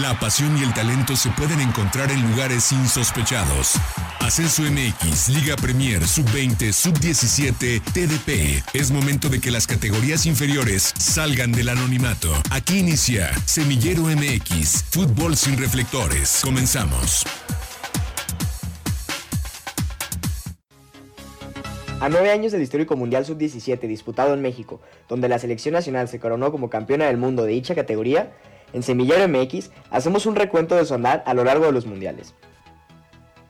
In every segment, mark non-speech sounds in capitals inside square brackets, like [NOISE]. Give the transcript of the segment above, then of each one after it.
La pasión y el talento se pueden encontrar en lugares insospechados. Ascenso MX, Liga Premier, Sub-20, Sub-17, TDP. Es momento de que las categorías inferiores salgan del anonimato. Aquí inicia Semillero MX, Fútbol sin reflectores. Comenzamos. A nueve años del histórico Mundial Sub-17 disputado en México, donde la selección nacional se coronó como campeona del mundo de dicha categoría, en Semillero MX hacemos un recuento de su andar a lo largo de los mundiales.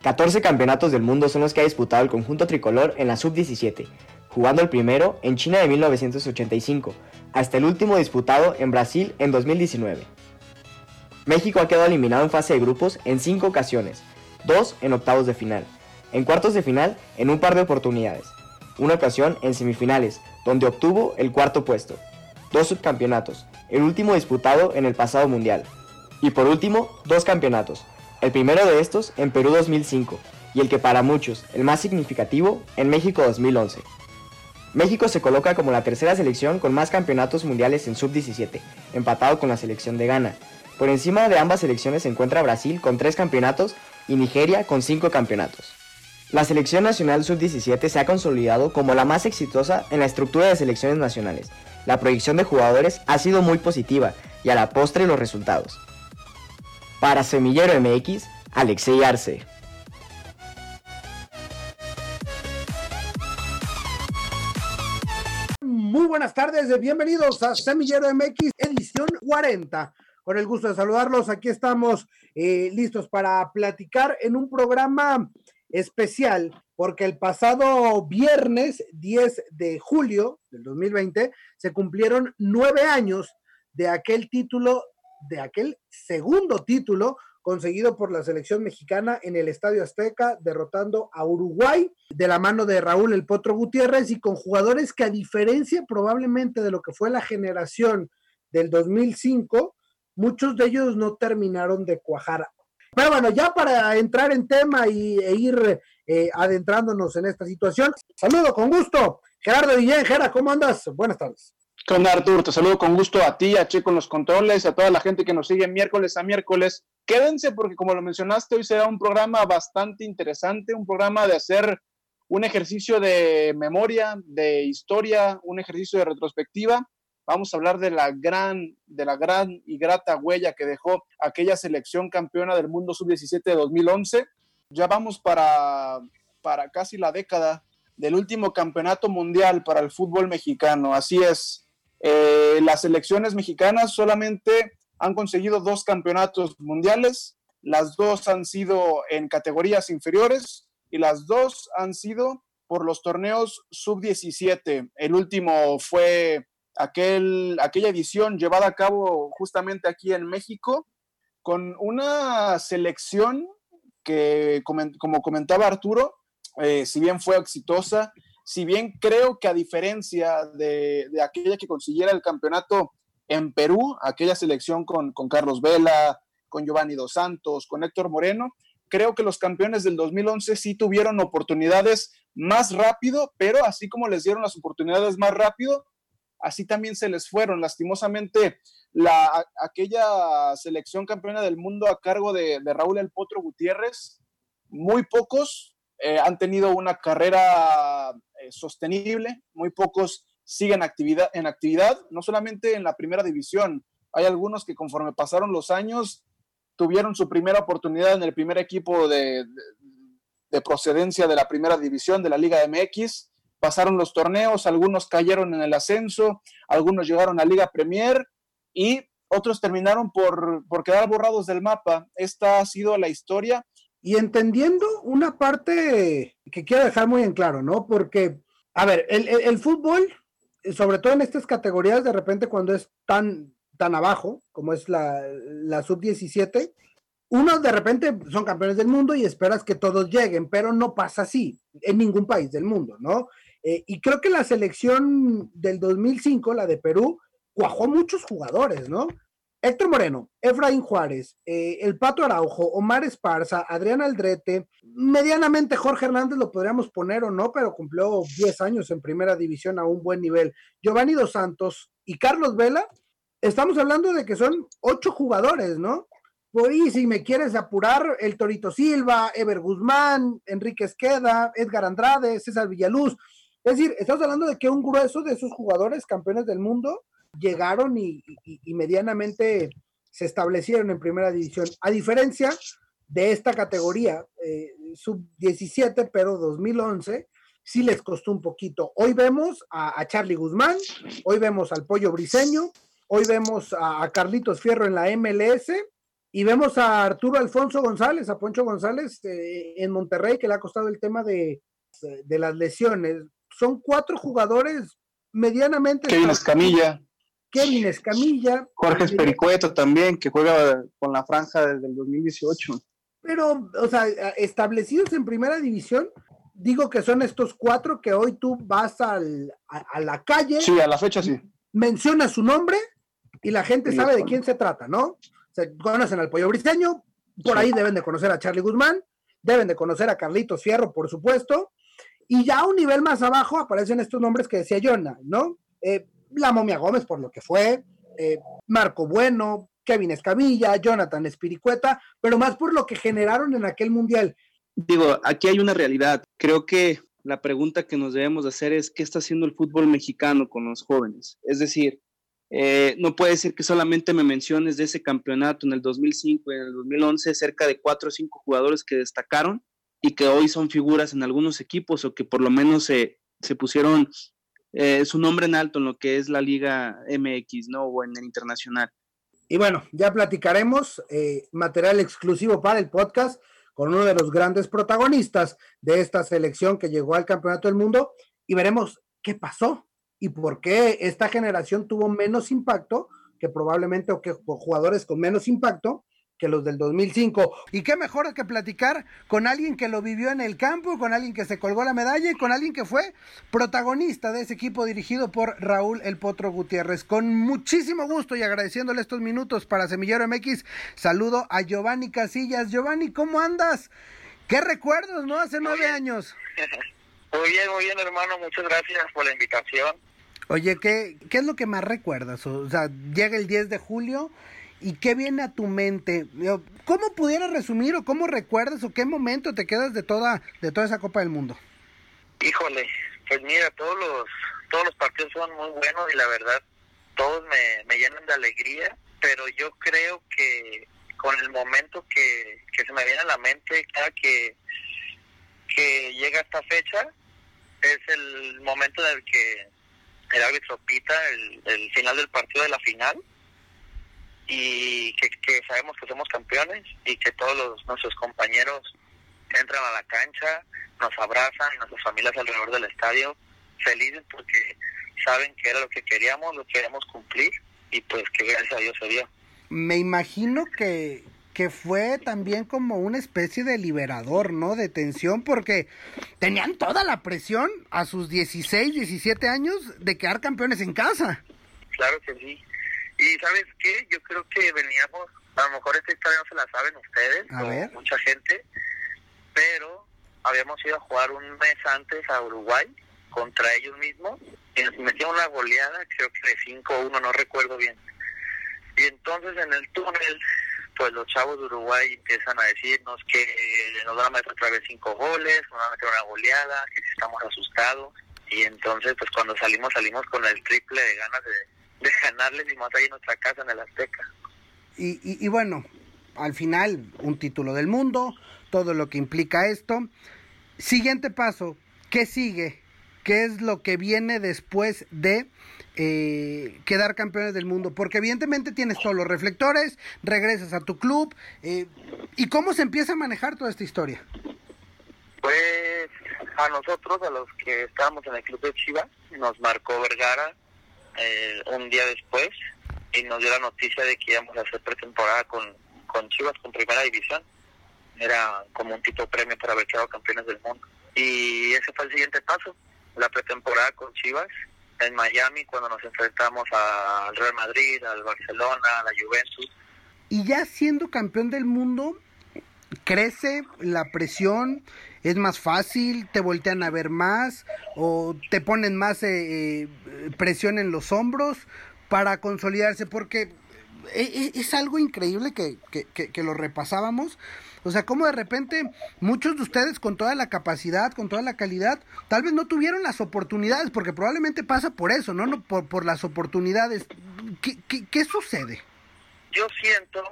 14 campeonatos del mundo son los que ha disputado el conjunto tricolor en la sub-17, jugando el primero en China de 1985, hasta el último disputado en Brasil en 2019. México ha quedado eliminado en fase de grupos en 5 ocasiones, 2 en octavos de final, en cuartos de final en un par de oportunidades, una ocasión en semifinales, donde obtuvo el cuarto puesto, dos subcampeonatos, el último disputado en el pasado mundial. Y por último, dos campeonatos, el primero de estos en Perú 2005 y el que para muchos, el más significativo, en México 2011. México se coloca como la tercera selección con más campeonatos mundiales en sub-17, empatado con la selección de Ghana. Por encima de ambas selecciones se encuentra Brasil con tres campeonatos y Nigeria con cinco campeonatos. La selección nacional sub-17 se ha consolidado como la más exitosa en la estructura de selecciones nacionales, la proyección de jugadores ha sido muy positiva y a la postre los resultados. Para Semillero MX, Alexei Arce. Muy buenas tardes, bienvenidos a Semillero MX, edición 40. Con el gusto de saludarlos, aquí estamos eh, listos para platicar en un programa especial porque el pasado viernes 10 de julio del 2020 se cumplieron nueve años de aquel título, de aquel segundo título conseguido por la selección mexicana en el Estadio Azteca, derrotando a Uruguay de la mano de Raúl El Potro Gutiérrez y con jugadores que a diferencia probablemente de lo que fue la generación del 2005, muchos de ellos no terminaron de cuajar. Pero bueno, ya para entrar en tema y, e ir eh, adentrándonos en esta situación, saludo con gusto. Gerardo Guillén, Gera, ¿cómo andas? Buenas tardes. Con Artur, te saludo con gusto a ti, a Che con los controles, a toda la gente que nos sigue miércoles a miércoles. Quédense porque como lo mencionaste, hoy será un programa bastante interesante, un programa de hacer un ejercicio de memoria, de historia, un ejercicio de retrospectiva Vamos a hablar de la gran, de la gran y grata huella que dejó aquella selección campeona del mundo sub-17 de 2011. Ya vamos para, para casi la década del último campeonato mundial para el fútbol mexicano. Así es, eh, las selecciones mexicanas solamente han conseguido dos campeonatos mundiales, las dos han sido en categorías inferiores y las dos han sido por los torneos sub-17. El último fue aquel, aquella edición llevada a cabo justamente aquí en México con una selección que, como comentaba Arturo, eh, si bien fue exitosa, si bien creo que a diferencia de, aquella que consiguiera el campeonato en Perú, aquella selección con, con, Carlos Vela, con Giovanni Dos Santos, con Héctor Moreno, creo que los campeones del 2011 sí tuvieron oportunidades más rápido, pero así como les dieron las oportunidades más rápido, así también se les fueron. Lastimosamente, la, aquella selección campeona del mundo a cargo de, Raúl El Potro Gutiérrez, muy pocos eh, han tenido una carrera eh, sostenible, muy pocos siguen actividad, en actividad, no solamente en la primera división, hay algunos que conforme pasaron los años tuvieron su primera oportunidad en el primer equipo de, de procedencia de la primera división de la Liga MX, pasaron los torneos, algunos cayeron en el ascenso, algunos llegaron a Liga Premier y otros terminaron por, quedar borrados del mapa. Esta ha sido la historia. Y entendiendo una parte que quiero dejar muy en claro, ¿no? Porque, a ver, el, fútbol, sobre todo en estas categorías, de repente cuando es tan, tan abajo, como es la, la sub-17, uno de repente son campeones del mundo y esperas que todos lleguen, pero no pasa así en ningún país del mundo, ¿no? Eh, y creo que la selección del 2005, la de Perú, cuajó muchos jugadores, ¿no? Héctor Moreno, Efraín Juárez, eh, el Pato Araujo, Omar Esparza, Adrián Aldrete, medianamente Jorge Hernández lo podríamos poner o no, pero cumplió 10 años en primera división a un buen nivel. Giovanni Dos Santos y Carlos Vela, estamos hablando de que son ocho jugadores, ¿no? Por ahí, si me quieres apurar, el Torito Silva, Ever Guzmán, Enrique Esqueda, Edgar Andrade, César Villaluz. Es decir, estamos hablando de que un grueso de esos jugadores campeones del mundo llegaron y, medianamente se establecieron en primera división. A diferencia de esta categoría, eh, sub-17, pero 2011, sí les costó un poquito. Hoy vemos a, a, Charlie Guzmán, hoy vemos al Pollo Briseño, hoy vemos a, a Carlitos Fierro en la MLS y vemos a Arturo Alfonso González, a Poncho González eh, en Monterrey, que le ha costado el tema de, de las lesiones. Son cuatro jugadores medianamente. Kevin Escamilla. Kevin Escamilla. Jorge Espericueto también, que juega con la franja desde el 2018. Pero, o sea, establecidos en primera división, digo que son estos cuatro que hoy tú vas al, a, la calle. Sí, a la fecha sí. Mencionas su nombre y la gente sabe de quién se trata, ¿no? se conocen al Pollo Briseño, por ahí deben de conocer a Charlie Guzmán, deben de conocer a Carlitos Fierro, por supuesto, y ya a un nivel más abajo aparecen estos nombres que decía Jonah, ¿no? Eh, la Momia Gómez, por lo que fue, eh, Marco Bueno, Kevin Escamilla, Jonathan Espiricueta, pero más por lo que generaron en aquel mundial. Digo, aquí hay una realidad. Creo que la pregunta que nos debemos hacer es qué está haciendo el fútbol mexicano con los jóvenes. Es decir, eh, no puede ser que solamente me menciones de ese campeonato en el 2005 y en el 2011 cerca de cuatro o cinco jugadores que destacaron y que hoy son figuras en algunos equipos o que por lo menos se, se pusieron eh, su nombre en alto en lo que es la Liga MX, ¿no? O en el internacional. Y bueno, ya platicaremos eh, material exclusivo para el podcast con uno de los grandes protagonistas de esta selección que llegó al Campeonato del Mundo y veremos qué pasó y por qué esta generación tuvo menos impacto que probablemente o que jugadores con menos impacto que los del 2005. Y qué mejor que platicar con alguien que lo vivió en el campo, con alguien que se colgó la medalla y con alguien que fue protagonista de ese equipo dirigido por Raúl El Potro Gutiérrez. Con muchísimo gusto y agradeciéndole estos minutos para Semillero MX, saludo a Giovanni Casillas. Giovanni, ¿cómo andas? ¿Qué recuerdos, no? Hace nueve años. [LAUGHS] Muy bien, muy bien, hermano. Muchas gracias por la invitación. Oye, ¿qué, ¿qué es lo que más recuerdas? O sea, llega el 10 de julio y ¿qué viene a tu mente? ¿Cómo pudieras resumir o cómo recuerdas o qué momento te quedas de toda, de toda esa Copa del Mundo? Híjole, pues mira, todos los, todos los partidos son muy buenos y la verdad todos me, me llenan de alegría, pero yo creo que con el momento que, que se me viene a la mente cada que, que llega esta fecha es el momento en el que el árbitro pita el, final del partido de la final y que, sabemos que somos campeones y que todos los, nuestros compañeros entran a la cancha, nos abrazan, nuestras familias alrededor del estadio, felices porque saben que era lo que queríamos, lo queríamos cumplir y pues que gracias a Dios se dio. Me imagino que, que fue también como una especie de liberador, ¿no? De tensión, porque tenían toda la presión a sus 16, 17 años de quedar campeones en casa. Claro que sí. Y ¿sabes qué? Yo creo que veníamos, a lo mejor esta historia no se la saben ustedes, mucha gente, pero habíamos ido a jugar un mes antes a Uruguay contra ellos mismos y nos metimos una goleada, creo que de 5-1, no recuerdo bien. Y entonces en el túnel pues los chavos de Uruguay empiezan a decirnos que nos van a meter otra vez cinco goles, nos van a meter una goleada, que estamos asustados. Y entonces, pues cuando salimos, salimos con el triple de ganas de, ganarles y más ahí en nuestra casa en el Azteca. Y, y, y bueno, al final, un título del mundo, todo lo que implica esto. Siguiente paso, ¿qué sigue? ¿Qué es lo que viene después de eh, quedar campeones del mundo, porque evidentemente tienes todos los reflectores, regresas a tu club, eh, ¿y cómo se empieza a manejar toda esta historia? Pues a nosotros, a los que estábamos en el club de Chivas, nos marcó Vergara eh, un día después y nos dio la noticia de que íbamos a hacer pretemporada con, con Chivas, con Primera División. Era como un tipo premio para haber quedado campeones del mundo. Y ese fue el siguiente paso, la pretemporada con Chivas en Miami cuando nos enfrentamos al Real Madrid, al Barcelona, a la Juventus. Y ya siendo campeón del mundo, crece la presión, es más fácil, te voltean a ver más o te ponen más eh, eh, presión en los hombros para consolidarse, porque e, e, es, algo increíble que, que, lo repasábamos. O sea, como de repente muchos de ustedes con toda la capacidad, con toda la calidad, tal vez no tuvieron las oportunidades, porque probablemente pasa por eso, ¿no? no por, por las oportunidades. ¿Qué, qué, sucede? Yo siento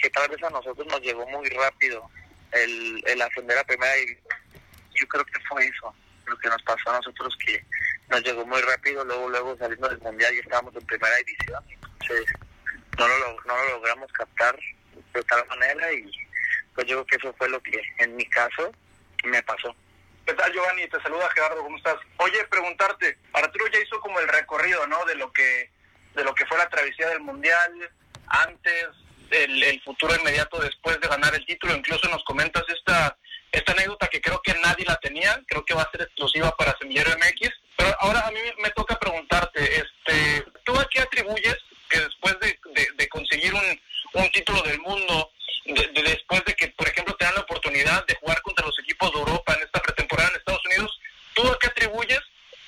que tal vez a nosotros nos llegó muy rápido el, el ascender a primera división. Yo creo que fue eso lo que nos pasó a nosotros, que nos llegó muy rápido, luego luego saliendo del mundial y estábamos en primera división, entonces no lo, no lo logramos captar de tal manera y pues yo creo que eso fue lo que en mi caso me pasó. ¿Qué tal Giovanni? Te saluda Gerardo, ¿cómo estás? Oye, preguntarte, Arturo ya hizo como el recorrido, ¿no? De lo que de lo que fue la travesía del mundial, antes, el, el futuro inmediato después de ganar el título, incluso nos comentas esta esta anécdota que creo que nadie la tenía, creo que va a ser exclusiva para Semillero MX, pero ahora a mí me toca preguntarte, este, ¿tú a qué atribuyes que después de, conseguir un, título del mundo, después de que, por ejemplo, te dan la oportunidad de jugar contra los equipos de Europa en esta pretemporada en Estados Unidos, ¿tú a qué atribuyes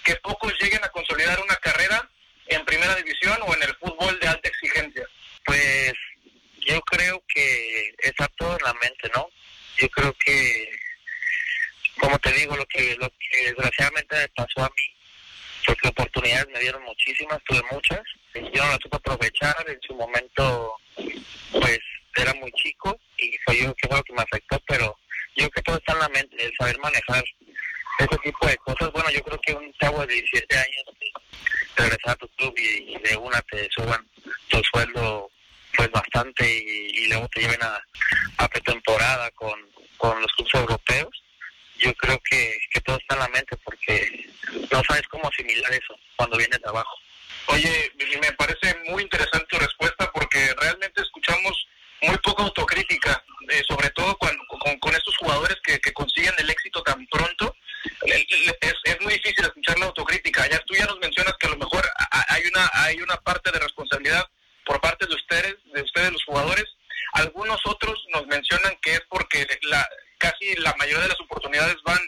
que pocos lleguen a consolidar una carrera en primera división o en el fútbol de alta exigencia? Pues yo creo que está todo en la mente, ¿no? yo creo que, como te digo, lo que, lo que desgraciadamente me pasó a mí, porque oportunidades me dieron muchísimas, tuve muchas, y yo no las supe aprovechar, en su momento, pues era muy chico y fue yo que fue lo que me afectó, pero yo creo que todo está en la mente, el saber manejar ese tipo de cosas. Bueno, yo creo que un chavo de 17 años regresar a tu club y, de una te suban tu sueldo pues bastante y, luego te lleven a, a pretemporada con, con los clubes europeos, yo creo que, que todo está en la mente porque no sabes cómo asimilar eso cuando vienes de abajo. Oye, me parece muy interesante tu respuesta porque realmente escuchamos muy poca autocrítica, eh, sobre todo cuando, con, con, estos jugadores que, que, consiguen el éxito tan pronto. Es, es, muy difícil escuchar la autocrítica. Ya tú ya nos mencionas que a lo mejor hay una hay una parte de responsabilidad por parte de ustedes, de ustedes los jugadores. Algunos otros nos mencionan que es porque la, casi la mayoría de las oportunidades van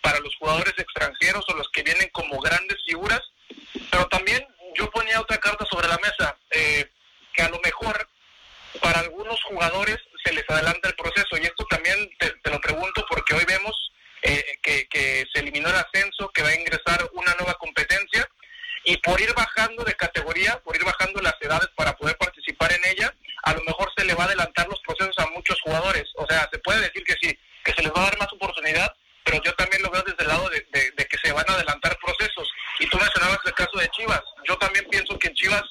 para los jugadores extranjeros o los que vienen como grandes figuras, pero también yo ponía otra carta sobre la mesa, eh, que a lo mejor para algunos jugadores se les adelanta el proceso, y esto también te, lo pregunto porque hoy vemos eh, que, que se eliminó el ascenso, que va a ingresar una nueva competencia, y por ir bajando de categoría, por ir bajando las edades para poder participar en ella, a lo mejor se le va a adelantar los procesos a muchos jugadores. O sea, se puede decir que sí, que se les va a dar más oportunidad, pero yo también lo veo desde el lado de, que se van a adelantar procesos. Y tú mencionabas el caso de Chivas. Yo también pienso que en Chivas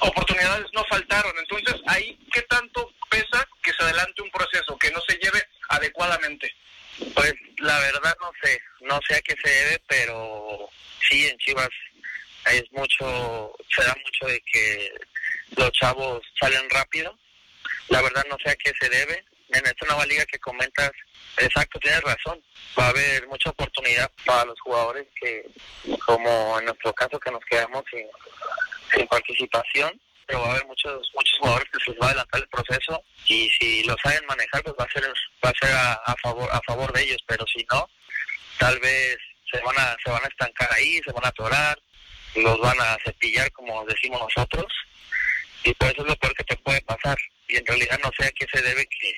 oportunidades no faltaron. Entonces, ahí, ¿qué tanto pesa que se adelante un proceso, que no se lleve adecuadamente? Pues la verdad no sé, no sé a qué se debe, pero sí, en Chivas es mucho, se da mucho de que los chavos salen rápido. La verdad no sé a qué se debe. En esta nueva liga que comentas, exacto, tienes razón. Va a haber mucha oportunidad para los jugadores que, como en nuestro caso, que nos quedamos sin, sin participación, pero va a haber muchos muchos jugadores que se les va a adelantar el proceso y si lo saben manejar, pues va a ser va a a favor a favor de ellos, pero si no, tal vez se van a se van a estancar ahí, se van a atorar, los van a cepillar como decimos nosotros y por eso es lo peor que te puede pasar y en realidad no sé a qué se debe que,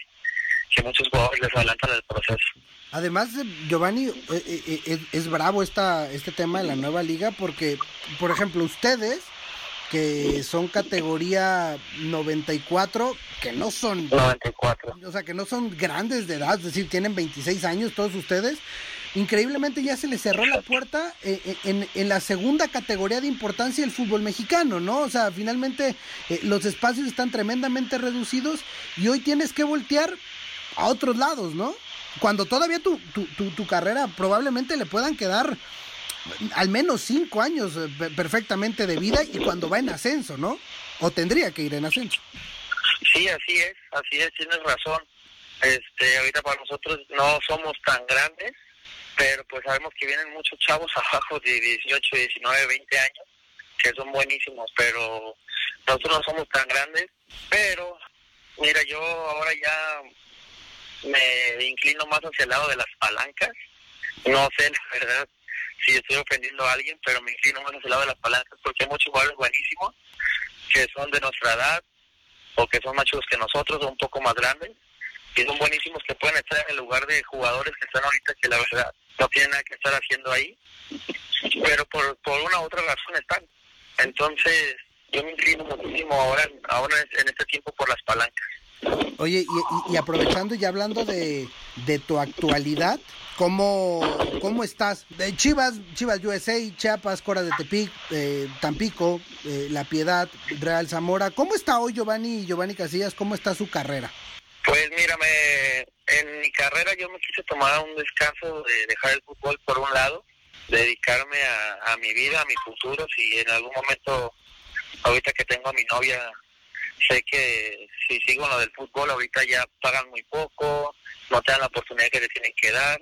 que muchos jugadores les adelantan el proceso. Además, Giovanni, eh, eh, eh, es, bravo esta, este tema de la nueva liga porque, por ejemplo, ustedes que son categoría 94, que no son 94. O sea, que no son grandes de edad, es decir, tienen 26 años todos ustedes increíblemente ya se le cerró la puerta eh, eh, en, la segunda categoría de importancia del fútbol mexicano, ¿no? O sea, finalmente eh, los espacios están tremendamente reducidos y hoy tienes que voltear a otros lados, ¿no? Cuando todavía tu, tu, tu, carrera probablemente le puedan quedar al menos cinco años perfectamente de vida y cuando va en ascenso, ¿no? O tendría que ir en ascenso. Sí, así es, así es, tienes razón. Este, ahorita para nosotros no somos tan grandes, pero pues sabemos que vienen muchos chavos [LAUGHS] abajo de 18, 19, 20 años, que son buenísimos, pero nosotros no somos tan grandes, pero mira, yo ahora ya me inclino más hacia el lado de las palancas, no sé la [LAUGHS] verdad si estoy ofendiendo a alguien, pero me inclino más el lado de las palancas porque hay muchos jugadores buenísimos que son de nuestra edad o que son más chicos que nosotros o un poco más grandes y son buenísimos que pueden estar en el lugar de jugadores que están ahorita que la verdad no tienen nada que estar haciendo ahí, pero por, por una u otra razón están. Entonces, yo me inclino muchísimo ahora, ahora en este tiempo por las palancas. Oye, y, aprovechando y hablando de, de tu actualidad, ¿cómo, ¿cómo estás? De Chivas, Chivas USA, Chiapas, Cora de Tepic, eh, Tampico, eh, La Piedad, Real Zamora. ¿Cómo está hoy Giovanni Giovanni Casillas? ¿Cómo está su carrera? Pues mírame, en mi carrera yo me quise tomar un descanso de dejar el fútbol por un lado, dedicarme a, a mi vida, a mi futuro, si en algún momento, ahorita que tengo a mi novia, sé que si sigo en lo del fútbol, ahorita ya pagan muy poco, no te dan la oportunidad que te tienen que dar.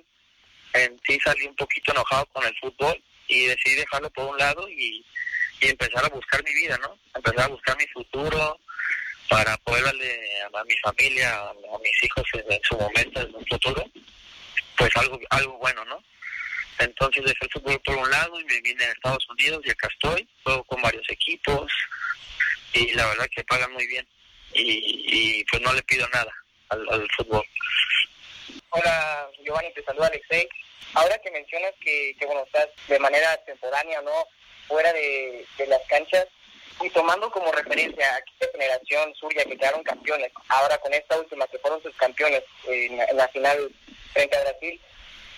En sí salí un poquito enojado con el fútbol y decidí dejarlo por un lado y, y empezar a buscar mi vida, ¿no? Empezar a buscar mi futuro para poder darle a, mi familia, a, mis hijos en, su momento, en un futuro, pues algo, algo bueno, ¿no? Entonces dejé el fútbol por un lado y me vine a Estados Unidos y acá estoy, juego con varios equipos, y la verdad que pagan muy bien y, pues no le pido nada al, fútbol. Hola Giovanni, te saluda Alexei. Ahora que mencionas que, que bueno, estás de manera temporánea, ¿no? Fuera de, las canchas, y tomando como referencia a aquella generación suya que quedaron campeones, ahora con esta última que fueron sus campeones en, en la final frente a Brasil,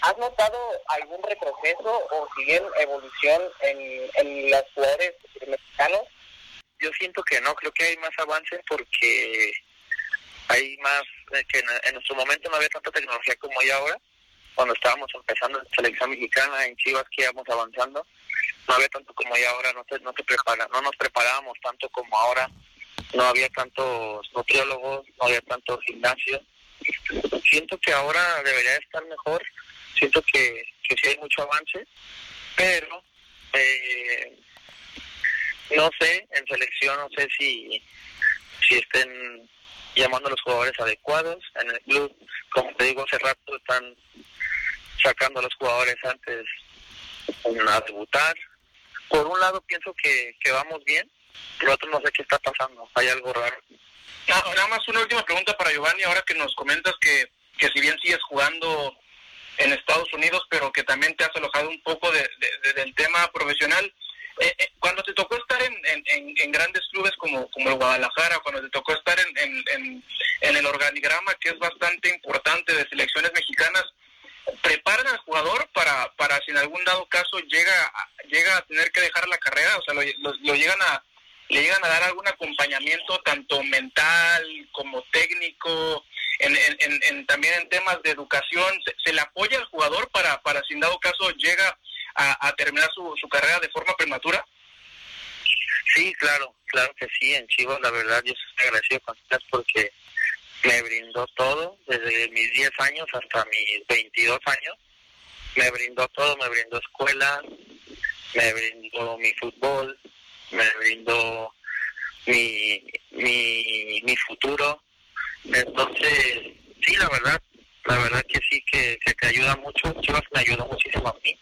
¿has notado algún retroceso o siguen evolución en, en los jugadores mexicanos? yo siento que no, creo que hay más avance porque hay más, eh, que en, nuestro momento no había tanta tecnología como hay ahora, cuando estábamos empezando en selección mexicana, en Chivas que íbamos avanzando, no había tanto como hay ahora, no, te, no, te prepara, no nos preparábamos tanto como ahora, no había tantos nutriólogos, no había tanto gimnasio. Siento que ahora debería estar mejor, siento que, que sí hay mucho avance, pero eh, no sé, en selección no sé si, si estén llamando a los jugadores adecuados. En el club, como te digo hace rato, están sacando a los jugadores antes a debutar. Por un lado pienso que, que vamos bien, por otro no sé qué está pasando, hay algo raro. Nada más una última pregunta para Giovanni, ahora que nos comentas que, que si bien sigues jugando en Estados Unidos, pero que también te has alojado un poco de, del tema profesional, eh, eh, cuando te tocó estar en, en, grandes clubes como, como el Guadalajara, cuando te tocó estar en, en, el organigrama que es bastante importante de selecciones mexicanas, preparan al jugador para, para si en algún dado caso llega, llega a tener que dejar la carrera, o sea, lo, lo, llegan a le llegan a dar algún acompañamiento tanto mental como técnico, en, en, en, también en temas de educación, se, se, le apoya al jugador para, para si en dado caso llega a, terminar su, su carrera de forma prematura? Sí, claro, claro que sí. En Chivas, la verdad, yo estoy agradecido con usted porque me brindó todo, desde mis 10 años hasta mis 22 años. Me brindó todo, me brindó escuela, me brindó mi fútbol, me brindó mi, mi, mi futuro. Entonces, sí, la verdad, la verdad que sí, que, que te ayuda mucho. Chivas me ayudó muchísimo a mí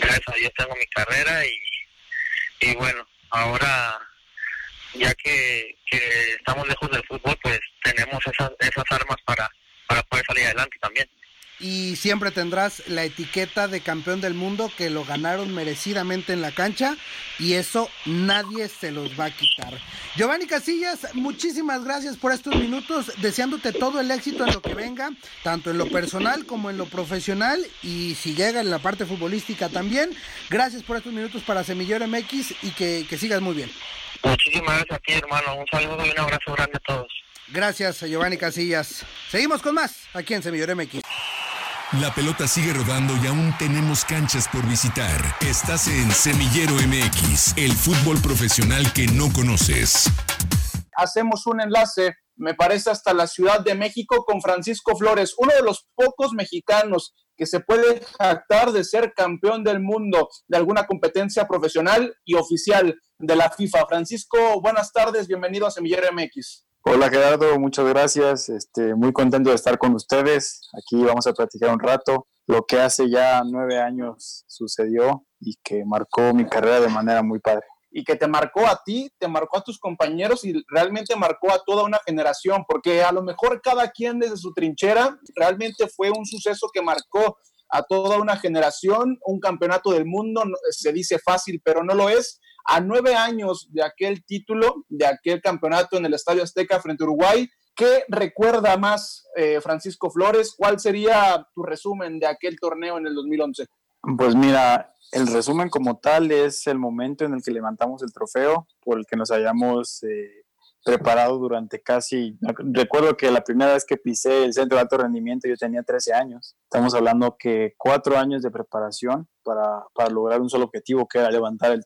gracias a Dios tengo mi carrera y, y bueno, ahora ya que, que estamos lejos del fútbol, pues tenemos esas, esas armas para, para poder salir adelante también y siempre tendrás la etiqueta de campeón del mundo que lo ganaron merecidamente en la cancha y eso nadie se los va a quitar. Giovanni Casillas, muchísimas gracias por estos minutos, deseándote todo el éxito en lo que venga, tanto en lo personal como en lo profesional y si llega en la parte futbolística también. Gracias por estos minutos para Semillero MX y que, que sigas muy bien. Muchísimas gracias a ti, hermano. Un saludo y un abrazo grande a todos. Gracias, Giovanni Casillas. Seguimos con más aquí en Semillero MX. La pelota sigue rodando y aún tenemos canchas por visitar. Estás en Semillero MX, el fútbol profesional que no conoces. Hacemos un enlace, me parece, hasta la Ciudad de México con Francisco Flores, uno de los pocos mexicanos que se puede jactar de ser campeón del mundo de alguna competencia profesional y oficial de la FIFA. Francisco, buenas tardes, bienvenido a Semillero MX. Hola Gerardo, muchas gracias. Este, muy contento de estar con ustedes. Aquí vamos a platicar un rato lo que hace ya nueve años sucedió y que marcó mi carrera de manera muy padre. y que te marcó a ti, te marcó a tus compañeros y realmente marcó a toda una generación, porque a lo mejor cada quien desde su trinchera realmente fue un suceso que marcó a toda una generación, un campeonato del mundo, se dice fácil, pero no lo es. A nueve años de aquel título, de aquel campeonato en el Estadio Azteca frente a Uruguay, ¿qué recuerda más eh, Francisco Flores? ¿Cuál sería tu resumen de aquel torneo en el 2011? Pues mira, el resumen como tal es el momento en el que levantamos el trofeo por el que nos hayamos eh, preparado durante casi, recuerdo que la primera vez que pisé el centro de alto rendimiento yo tenía 13 años. Estamos hablando que cuatro años de preparación para, para lograr un solo objetivo, que era levantar el,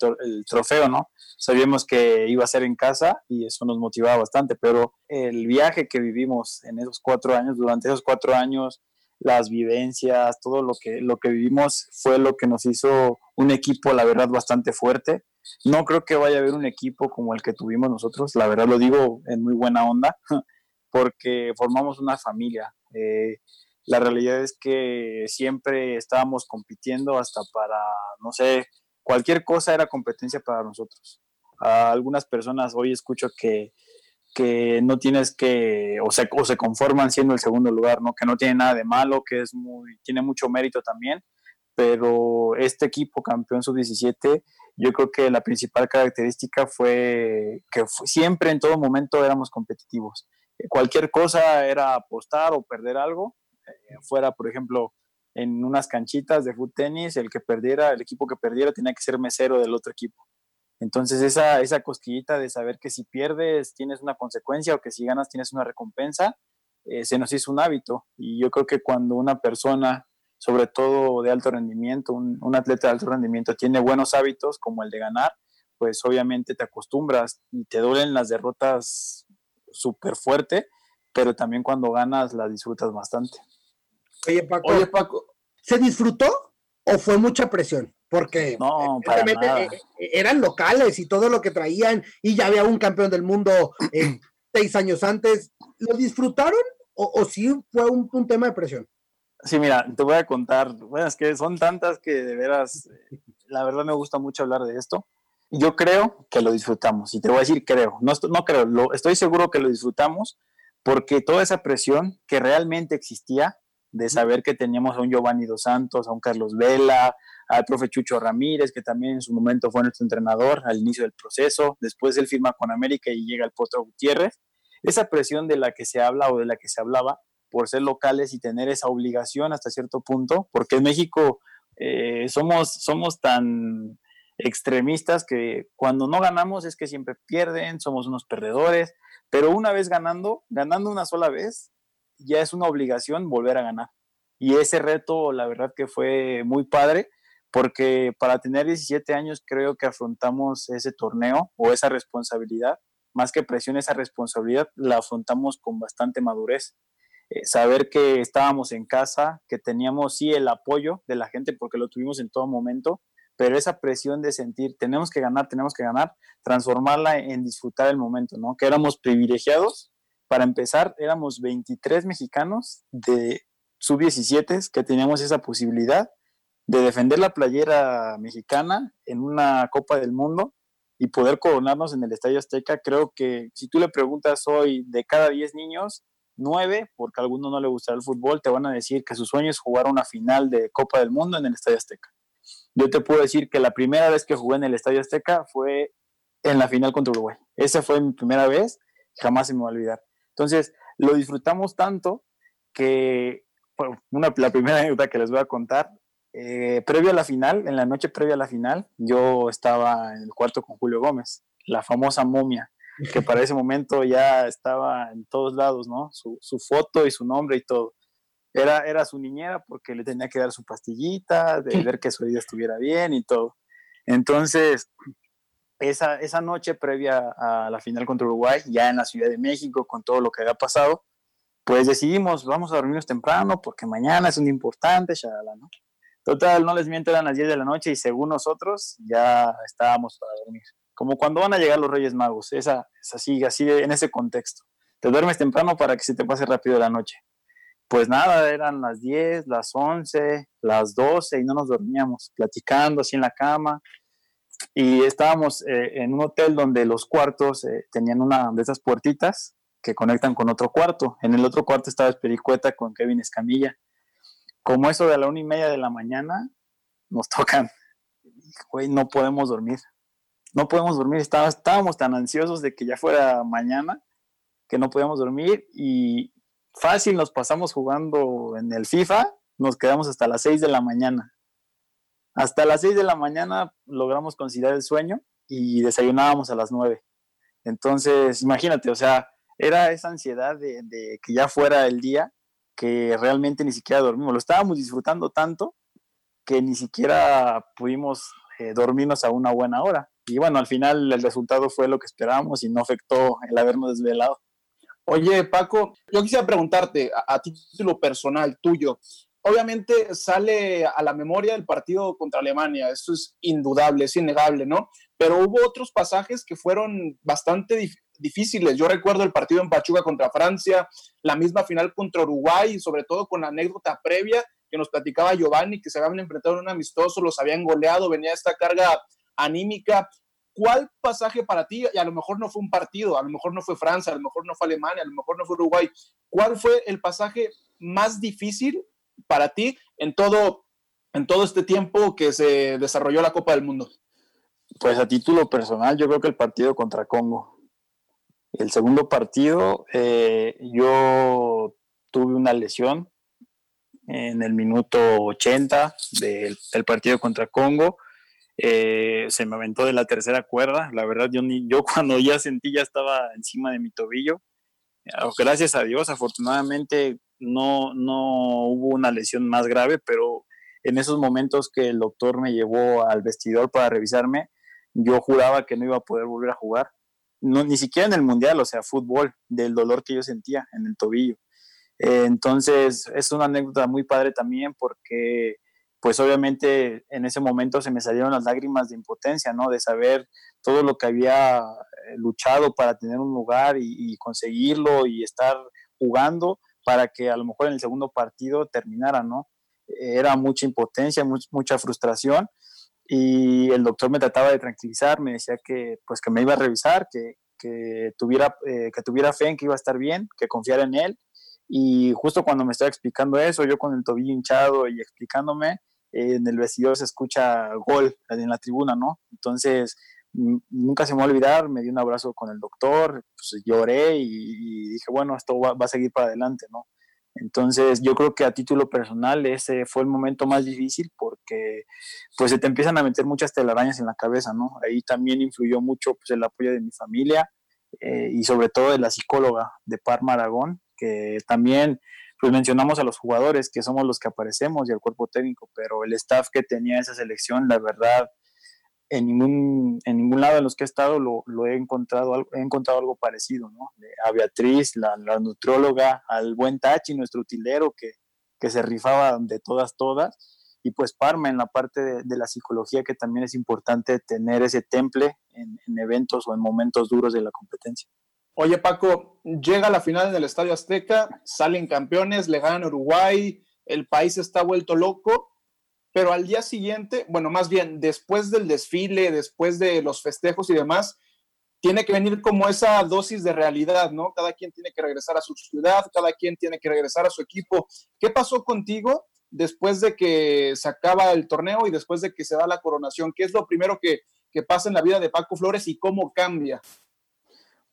trofeo, ¿no? Sabíamos que iba a ser en casa y eso nos motivaba bastante, pero el viaje que vivimos en esos cuatro años, durante esos cuatro años, las vivencias, todo lo que, lo que vivimos fue lo que nos hizo un equipo, la verdad, bastante fuerte. No creo que vaya a haber un equipo como el que tuvimos nosotros, la verdad lo digo en muy buena onda, [LAUGHS] porque formamos una familia. Eh, la realidad es que siempre estábamos compitiendo hasta para, no sé, cualquier cosa era competencia para nosotros. A algunas personas hoy escucho que que no tienes que, o se, o se conforman siendo el segundo lugar, ¿no? Que no tiene nada de malo, que es muy, tiene mucho mérito también, pero este equipo campeón sub-17, yo creo que la principal característica fue que siempre en todo momento éramos competitivos. Cualquier cosa era apostar o perder algo, eh, fuera, por ejemplo, en unas canchitas de foot tenis, el que perdiera, el equipo que perdiera tenía que ser mesero del otro equipo. Entonces esa, esa cosquillita de saber que si pierdes tienes una consecuencia o que si ganas tienes una recompensa, eh, se nos hizo un hábito. Y yo creo que cuando una persona, sobre todo de alto rendimiento, un, un atleta de alto rendimiento, tiene buenos hábitos como el de ganar, pues obviamente te acostumbras y te duelen las derrotas súper fuerte, pero también cuando ganas las disfrutas bastante. Oye Paco, Oye, Paco, ¿se disfrutó o fue mucha presión? porque no, para nada. Eh, eh, eran locales y todo lo que traían y ya había un campeón del mundo eh, [CLEARS THROAT] seis años antes. ¿Lo disfrutaron o, o sí fue un, un, tema de presión? Sí, mira, te voy a contar, bueno, es que son tantas que de veras, la verdad me gusta mucho hablar de esto. Yo creo que lo disfrutamos y te voy a decir creo, no, no creo, lo, estoy seguro que lo disfrutamos porque toda esa presión que realmente existía de saber que teníamos a un Giovanni Dos Santos, a un Carlos Vela, al profe Chucho Ramírez, que también en su momento fue nuestro entrenador al inicio del proceso, después él firma con América y llega el Potro Gutiérrez. Esa presión de la que se habla o de la que se hablaba por ser locales y tener esa obligación hasta cierto punto, porque en México eh, somos, somos tan extremistas que cuando no ganamos es que siempre pierden, somos unos perdedores, pero una vez ganando, ganando una sola vez, ya es una obligación volver a ganar. Y ese reto, la verdad que fue muy padre, porque para tener 17 años creo que afrontamos ese torneo o esa responsabilidad, más que presión, esa responsabilidad la afrontamos con bastante madurez. Eh, saber que estábamos en casa, que teníamos sí el apoyo de la gente porque lo tuvimos en todo momento, pero esa presión de sentir, tenemos que ganar, tenemos que ganar, transformarla en disfrutar el momento, ¿no? Que éramos privilegiados para empezar, éramos 23 mexicanos de sub-17 que teníamos esa posibilidad de defender la playera mexicana en una Copa del Mundo y poder coronarnos en el Estadio Azteca. Creo que si tú le preguntas hoy de cada 10 niños, 9, porque a alguno no le gusta el fútbol, te van a decir que su sueño es jugar una final de Copa del Mundo en el Estadio Azteca. Yo te puedo decir que la primera vez que jugué en el Estadio Azteca fue en la final contra Uruguay. Esa fue mi primera vez, jamás se me va a olvidar. Entonces, lo disfrutamos tanto que, una, la primera [LAUGHS] anécdota que les voy a contar, eh, previo a la final, en la noche previa a la final, yo estaba en el cuarto con Julio Gómez, la famosa momia, que para ese momento ya estaba en todos lados, ¿no? Su, su foto y su nombre y todo. Era, era su niñera porque le tenía que dar su pastillita, de ver que su vida estuviera bien y todo. Entonces, esa, esa noche previa a la final contra Uruguay, ya en la Ciudad de México, con todo lo que había pasado, pues decidimos, vamos a dormirnos temprano porque mañana es un importante, ¿no? Total, no les miento, eran las 10 de la noche y según nosotros ya estábamos para dormir. Como cuando van a llegar los Reyes Magos, esa, es así, así en ese contexto. Te duermes temprano para que se te pase rápido la noche. Pues nada, eran las 10, las 11, las 12 y no nos dormíamos, platicando así en la cama y estábamos eh, en un hotel donde los cuartos eh, tenían una de esas puertitas que conectan con otro cuarto. En el otro cuarto estaba Espericueta con Kevin Escamilla. Como eso de la una y media de la mañana, nos tocan. Güey, no podemos dormir. No podemos dormir. estábamos tan ansiosos de que ya fuera mañana que no podíamos dormir y fácil nos pasamos jugando en el FIFA. Nos quedamos hasta las 6 de la mañana. Hasta las 6 de la mañana logramos conciliar el sueño y desayunábamos a las 9. Entonces, imagínate, o sea, era esa ansiedad de, que ya fuera el día que realmente ni siquiera dormimos. Lo estábamos disfrutando tanto que ni siquiera pudimos eh, dormirnos a una buena hora. Y bueno, al final el resultado fue lo que esperábamos y no afectó el habernos desvelado. Oye, Paco, yo quisiera preguntarte a, a título personal tuyo, obviamente sale a la memoria el partido contra Alemania, eso es indudable, es innegable, ¿no? Pero hubo otros pasajes que fueron bastante difíciles. Yo recuerdo el partido en Pachuca contra Francia, la misma final contra Uruguay, sobre todo con la anécdota previa que nos platicaba Giovanni, que se habían enfrentado en un amistoso, los habían goleado, venía esta carga anímica. ¿Cuál pasaje para ti? Y a lo mejor no fue un partido, a lo mejor no fue Francia, a lo mejor no fue Alemania, a lo mejor no fue Uruguay. ¿Cuál fue el pasaje más difícil para ti en todo, en todo este tiempo que se desarrolló la Copa del Mundo? Pues a título personal, yo creo que el partido contra Congo. El segundo partido, eh, yo tuve una lesión en el minuto 80 del, partido contra Congo. Eh, se me aventó de la tercera cuerda. La verdad, yo, ni, yo [LAUGHS] cuando ya sentí ya estaba encima de mi tobillo. Gracias a Dios, afortunadamente no, no hubo una lesión más grave, pero en esos momentos que el doctor me llevó al vestidor para revisarme, yo juraba que no iba a poder volver a jugar. No, ni siquiera en el mundial, o sea, fútbol, del dolor que yo sentía en el tobillo. Eh, entonces, es una anécdota muy padre también porque, pues obviamente en ese momento se me salieron las lágrimas de impotencia, ¿no? De saber todo lo que había eh, luchado para tener un lugar y, conseguirlo y estar jugando para que a lo mejor en el segundo partido terminara, ¿no? Era mucha impotencia, mucha frustración y el doctor me trataba de tranquilizar, me decía que pues que me iba a revisar, que, que tuviera, eh, que tuviera fe en que iba a estar bien, que confiara en él y justo cuando me estaba explicando eso, yo con el tobillo hinchado y explicándome, en el vestidor se escucha gol en la tribuna, ¿no? Entonces, nunca se me va a olvidar, me di un abrazo con el doctor, pues lloré y, dije, bueno, esto va, a seguir para adelante, ¿no? Entonces, yo creo que a título personal ese fue el momento más difícil porque pues se te empiezan a meter muchas telarañas en la cabeza, ¿no? Ahí también influyó mucho pues, el apoyo de mi familia eh, y sobre todo de la psicóloga de Parma Aragón, que también pues mencionamos a los jugadores que somos los que aparecemos y al cuerpo técnico, pero el staff que tenía esa selección, la verdad, en ningún, en ningún lado en los que he estado lo, lo he, encontrado, he encontrado algo parecido, ¿no? A Beatriz, la, la nutrióloga, al buen Tachi, nuestro utilero, que, que se rifaba de todas, todas, y pues Parma en la parte de, la psicología, que también es importante tener ese temple en, en, eventos o en momentos duros de la competencia. Oye Paco, llega la final en el Estadio Azteca, salen campeones, le ganan Uruguay, el país está vuelto loco, pero al día siguiente, bueno, más bien después del desfile, después de los festejos y demás, tiene que venir como esa dosis de realidad, ¿no? Cada quien tiene que regresar a su ciudad, cada quien tiene que regresar a su equipo. ¿Qué pasó contigo después de que se acaba el torneo y después de que se da la coronación? ¿Qué es lo primero que, que pasa en la vida de Paco Flores y cómo cambia?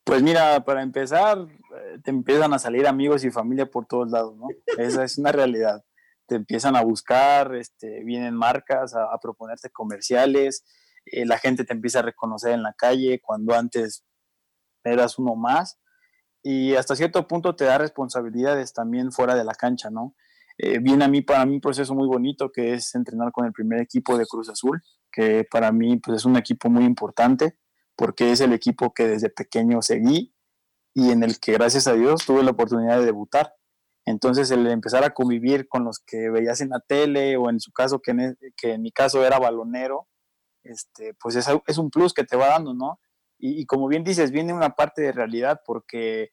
Pues mira, para empezar, eh, te empiezan a salir amigos y familia por todos lados, ¿no? Esa es una realidad te empiezan a buscar, este, vienen marcas a, proponerte comerciales, eh, la gente te empieza a reconocer en la calle cuando antes eras uno más y hasta cierto punto te da responsabilidades también fuera de la cancha, ¿no? Eh, viene a mí para mí un proceso muy bonito que es entrenar con el primer equipo de Cruz Azul, que para mí pues, es un equipo muy importante porque es el equipo que desde pequeño seguí y en el que gracias a Dios tuve la oportunidad de debutar. Entonces, el empezar a convivir con los que veías en la tele o en su caso, que en, que en mi caso era balonero, este, pues es, es, un plus que te va dando, ¿no? Y, como bien dices, viene una parte de realidad porque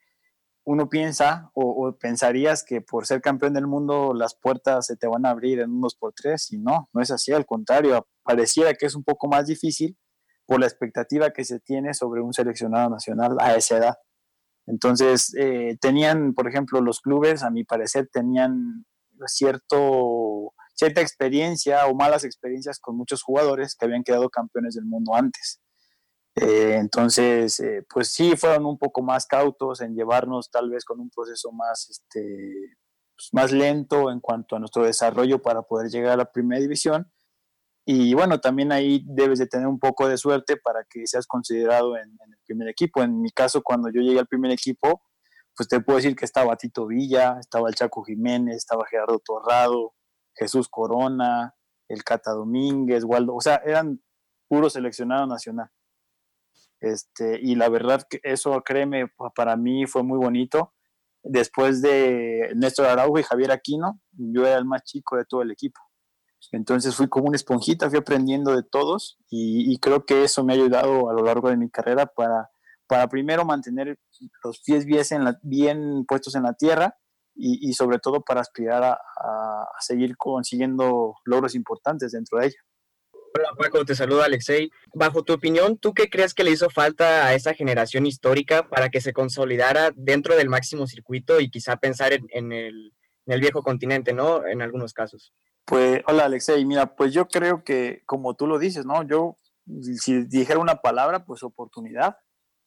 uno piensa o, pensarías que por ser campeón del mundo las puertas se te van a abrir en unos por tres y no, no es así, al contrario, pareciera que es un poco más difícil por la expectativa que se tiene sobre un seleccionado nacional a esa edad. Entonces, eh, tenían, por ejemplo, los clubes, a mi parecer, tenían cierto, cierta experiencia o malas experiencias con muchos jugadores que habían quedado campeones del mundo antes. Eh, entonces, eh, pues sí, fueron un poco más cautos en llevarnos tal vez con un proceso más, este, pues, más lento en cuanto a nuestro desarrollo para poder llegar a la primera división. Y bueno, también ahí debes de tener un poco de suerte para que seas considerado en, el primer equipo. En mi caso, cuando yo llegué al primer equipo, pues te puedo decir que estaba Tito Villa, estaba el Chaco Jiménez, estaba Gerardo Torrado, Jesús Corona, el Cata Domínguez, Waldo, o sea, eran puro seleccionado nacional. Este, y la verdad que eso, créeme, para mí fue muy bonito. Después de Néstor Araujo y Javier Aquino, yo era el más chico de todo el equipo. Entonces fui como una esponjita, fui aprendiendo de todos y, creo que eso me ha ayudado a lo largo de mi carrera para, para primero mantener los pies bien, bien puestos en la tierra y, sobre todo para aspirar a, a, seguir consiguiendo logros importantes dentro de ella. Hola Paco, te saluda Alexei. Bajo tu opinión, ¿tú qué crees que le hizo falta a esa generación histórica para que se consolidara dentro del máximo circuito y quizá pensar en, en, el, en el viejo continente, ¿no? En algunos casos. Pues, hola Alexei, mira, pues yo creo que como tú lo dices, ¿no? Yo, si dijera una palabra, pues oportunidad,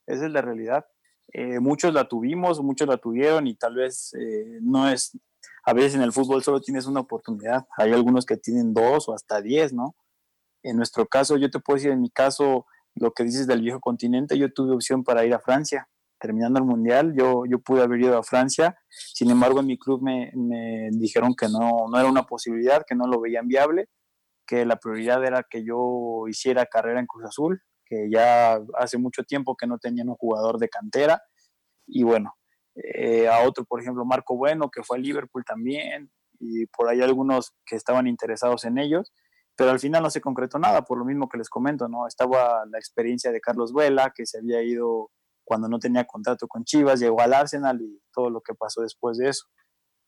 esa es la realidad. Eh, muchos la tuvimos, muchos la tuvieron y tal vez eh, no es, a veces en el fútbol solo tienes una oportunidad, hay algunos que tienen dos o hasta diez, ¿no? En nuestro caso, yo te puedo decir, en mi caso, lo que dices del viejo continente, yo tuve opción para ir a Francia, terminando el mundial, yo, yo pude haber ido a Francia, sin embargo en mi club me, me, dijeron que no, no era una posibilidad, que no lo veían viable, que la prioridad era que yo hiciera carrera en Cruz Azul, que ya hace mucho tiempo que no tenían un jugador de cantera, y bueno, eh, a otro, por ejemplo, Marco Bueno, que fue a Liverpool también, y por ahí algunos que estaban interesados en ellos, pero al final no se concretó nada, por lo mismo que les comento, ¿no? Estaba la experiencia de Carlos Vela, que se había ido cuando no tenía contrato con Chivas, llegó al Arsenal y todo lo que pasó después de eso.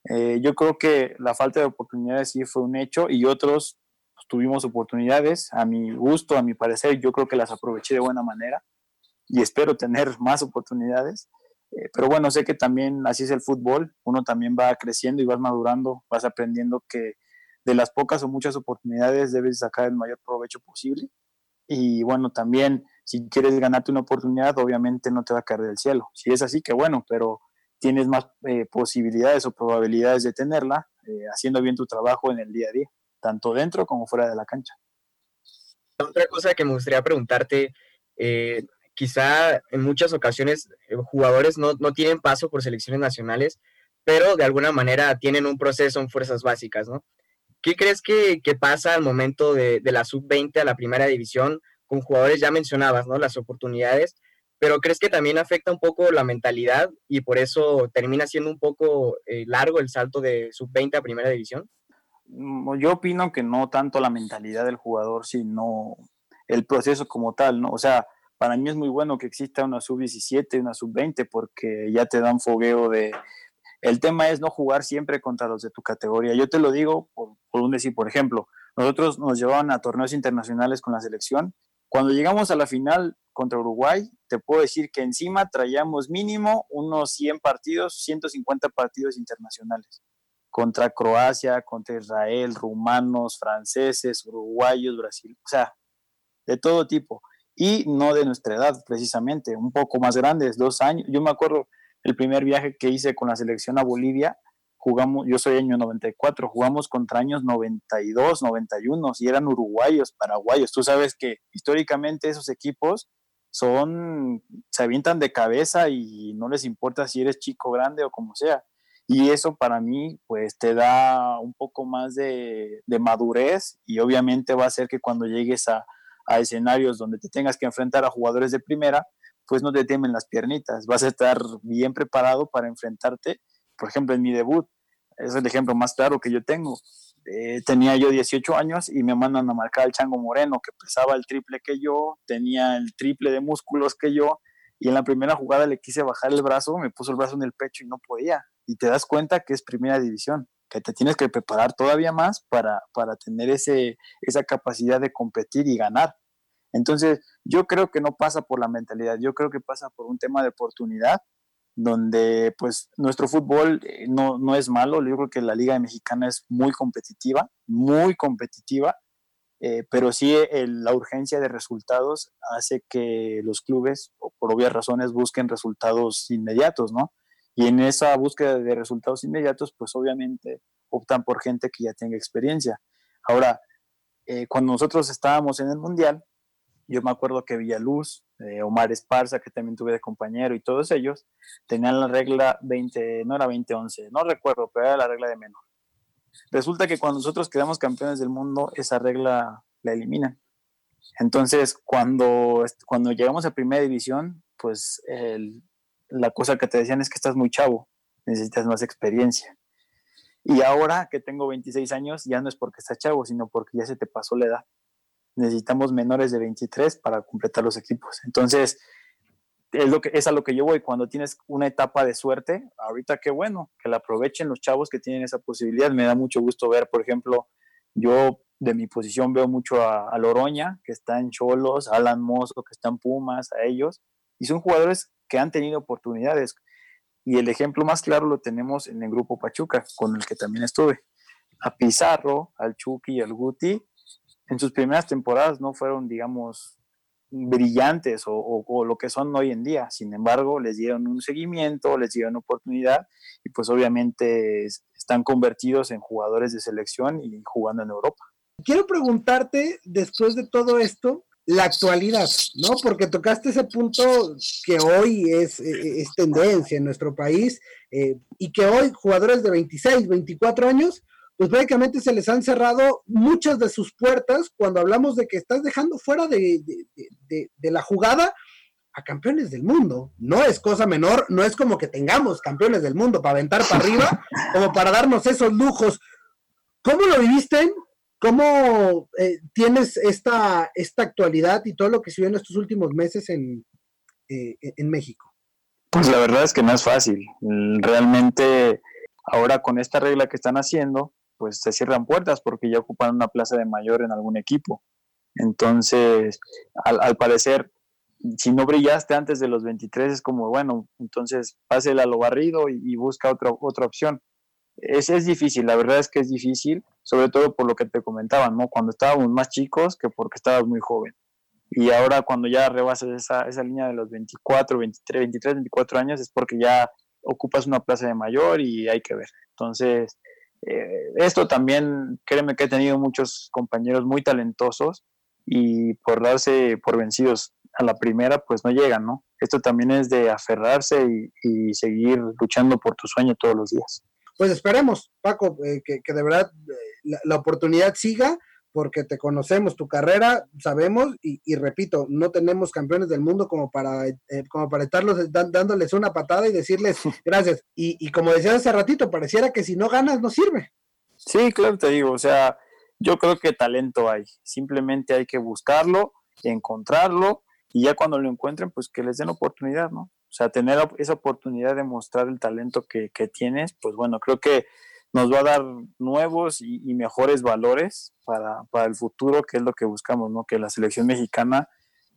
Eh, yo creo que la falta de oportunidades sí fue un hecho y otros pues, tuvimos oportunidades, a mi gusto, a mi parecer, yo creo que las aproveché de buena manera y espero tener [LAUGHS] más oportunidades. Eh, pero bueno, sé que también así es el fútbol, uno también va creciendo y vas madurando, vas aprendiendo que de las pocas o muchas oportunidades debes sacar el mayor provecho posible. Y bueno, también si quieres ganarte una oportunidad, obviamente no te va a caer del cielo. Si es así, que bueno, pero tienes más eh, posibilidades o probabilidades de tenerla eh, haciendo bien tu trabajo en el día a día, tanto dentro como fuera de la cancha. Otra cosa que me gustaría preguntarte, eh, quizá en muchas ocasiones jugadores no, no, tienen paso por selecciones nacionales, pero de alguna manera tienen un proceso en fuerzas básicas, ¿no? ¿Qué crees que, que pasa al momento de, de la sub-20 a la primera división? Con jugadores ya mencionabas, ¿no? Las oportunidades, pero ¿crees que también afecta un poco la mentalidad y por eso termina siendo un poco eh, largo el salto de sub-20 a primera división? Mm, yo opino que no tanto la mentalidad del jugador, sino el proceso como tal, ¿no? O sea, para mí es muy bueno que exista una sub-17 y una sub-20 porque ya te dan fogueo de... El tema es no jugar siempre contra los de tu categoría. Yo te lo digo por, por un decir, por ejemplo, nosotros nos llevaban a torneos internacionales con la selección cuando llegamos a la final contra Uruguay, te puedo decir que encima traíamos mínimo unos 100 partidos, 150 partidos internacionales. Contra Croacia, contra Israel, rumanos, franceses, uruguayos, Brasil, o sea, de todo tipo. Y no de nuestra edad, precisamente, un poco más grandes, dos años. Yo me acuerdo el primer viaje que hice con la selección a Bolivia, jugamos, yo soy año 94, jugamos contra años 92, 91, y eran uruguayos, paraguayos. Tú sabes que históricamente esos equipos son, se avientan de cabeza y no les importa si eres chico, grande o como sea. Y eso para mí, pues te da un poco más de, madurez y obviamente va a hacer que cuando llegues a, a escenarios donde te tengas que enfrentar a jugadores de primera, pues no te temen las piernitas, vas a estar bien preparado para enfrentarte por ejemplo, en mi debut, es el ejemplo más claro que yo tengo. Eh, tenía yo 18 años y me mandan a marcar al Chango Moreno, que pesaba el triple que yo, tenía el triple de músculos que yo, y en la primera jugada le quise bajar el brazo, me puso el brazo en el pecho y no podía. Y te das cuenta que es primera división, que te tienes que preparar todavía más para, para tener ese, esa capacidad de competir y ganar. Entonces, yo creo que no pasa por la mentalidad, yo creo que pasa por un tema de oportunidad, donde pues nuestro fútbol eh, no, no es malo, yo creo que la Liga Mexicana es muy competitiva, muy competitiva, eh, pero sí la urgencia de resultados hace que los clubes, por obvias razones, busquen resultados inmediatos, ¿no? Y en esa búsqueda de resultados inmediatos, pues obviamente optan por gente que ya tenga experiencia. Ahora, eh, cuando nosotros estábamos en el Mundial, yo me acuerdo que Villaluz, eh, Omar Esparza, que también tuve de compañero, y todos ellos tenían la regla 20, no era 20-11, no recuerdo, pero era la regla de menor. Resulta que cuando nosotros quedamos campeones del mundo, esa regla la eliminan. Entonces, cuando, cuando llegamos a primera división, pues la cosa que te decían es que estás muy chavo, necesitas más experiencia. Y ahora que tengo 26 años, ya no es porque estás chavo, sino porque ya se te pasó la edad. Necesitamos menores de 23 para completar los equipos. Entonces, es, lo que, es a lo que yo voy. Cuando tienes una etapa de suerte, ahorita qué bueno, que la aprovechen los chavos que tienen esa posibilidad. Me da mucho gusto ver, por ejemplo, yo de mi posición veo mucho a, a Loroña, que está en Cholos, a Alan Mozo, que está en Pumas, a ellos. Y son jugadores que han tenido oportunidades. Y el ejemplo más claro lo tenemos en el grupo Pachuca, con el que también estuve. A Pizarro, al Chucky y al Guti, en sus primeras temporadas no fueron, digamos, brillantes o, lo que son hoy en día. Sin embargo, les dieron un seguimiento, les dieron oportunidad y pues obviamente están convertidos en jugadores de selección y jugando en Europa. Quiero preguntarte, después de todo esto, la actualidad, ¿no? Porque tocaste ese punto que hoy es, es tendencia en nuestro país eh, y que hoy jugadores de 26, 24 años pues prácticamente se les han cerrado muchas de sus puertas cuando hablamos de que estás dejando fuera de, la jugada a campeones del mundo. No es cosa menor, no es como que tengamos campeones del mundo para aventar para arriba, [LAUGHS] como para darnos esos lujos. ¿Cómo lo viviste? ¿Cómo eh, tienes esta, esta actualidad y todo lo que se vio en estos últimos meses en, eh, en México? Pues la verdad es que no es fácil. Realmente ahora con esta regla que están haciendo, pues se cierran puertas porque ya ocupan una plaza de mayor en algún equipo. Entonces, al, parecer, si no brillaste antes de los 23 es como, bueno, entonces pásela a lo barrido y, busca otra, otra opción. Es, es difícil, la verdad es que es difícil, sobre todo por lo que te comentaban, ¿no? Cuando estábamos más chicos que porque estabas muy joven. Y ahora cuando ya rebasas esa, esa línea de los 24, 23, 23, 24 años es porque ya ocupas una plaza de mayor y hay que ver. Entonces, eh, esto también, créeme que he tenido muchos compañeros muy talentosos y por darse por vencidos a la primera, pues no llegan, ¿no? Esto también es de aferrarse y, seguir luchando por tu sueño todos los días. Pues esperemos, Paco, eh, que, de verdad eh, la, oportunidad siga porque te conocemos, tu carrera, sabemos, y, repito, no tenemos campeones del mundo como para, eh, como para estarlos dándoles una patada y decirles [LAUGHS] gracias. Y, y como decías hace ratito, pareciera que si no ganas no sirve. Sí, claro, te digo, o sea, yo creo que talento hay, simplemente hay que buscarlo, encontrarlo, y ya cuando lo encuentren, pues que les den oportunidad, ¿no? O sea, tener esa oportunidad de mostrar el talento que, que tienes, pues bueno, creo que nos va a dar nuevos y, mejores valores para, para, el futuro, que es lo que buscamos, ¿no? Que la selección mexicana,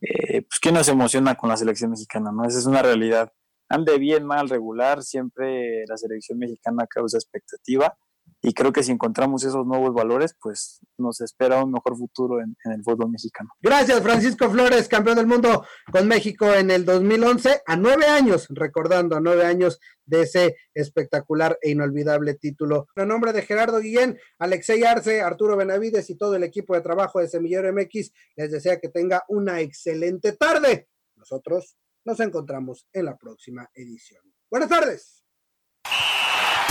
eh, pues ¿quién nos emociona con la selección mexicana, no? Esa es una realidad. Ande bien, mal, regular, siempre la selección mexicana causa expectativa y creo que si encontramos esos nuevos valores, pues nos espera un mejor futuro en, el fútbol mexicano. Gracias, Francisco Flores, campeón del mundo con México en el 2011, a nueve años, recordando a nueve años de ese espectacular e inolvidable título. En nombre de Gerardo Guillén, Alexei Arce, Arturo Benavides y todo el equipo de trabajo de Semillero MX, les desea que tenga una excelente tarde. Nosotros nos encontramos en la próxima edición. Buenas tardes.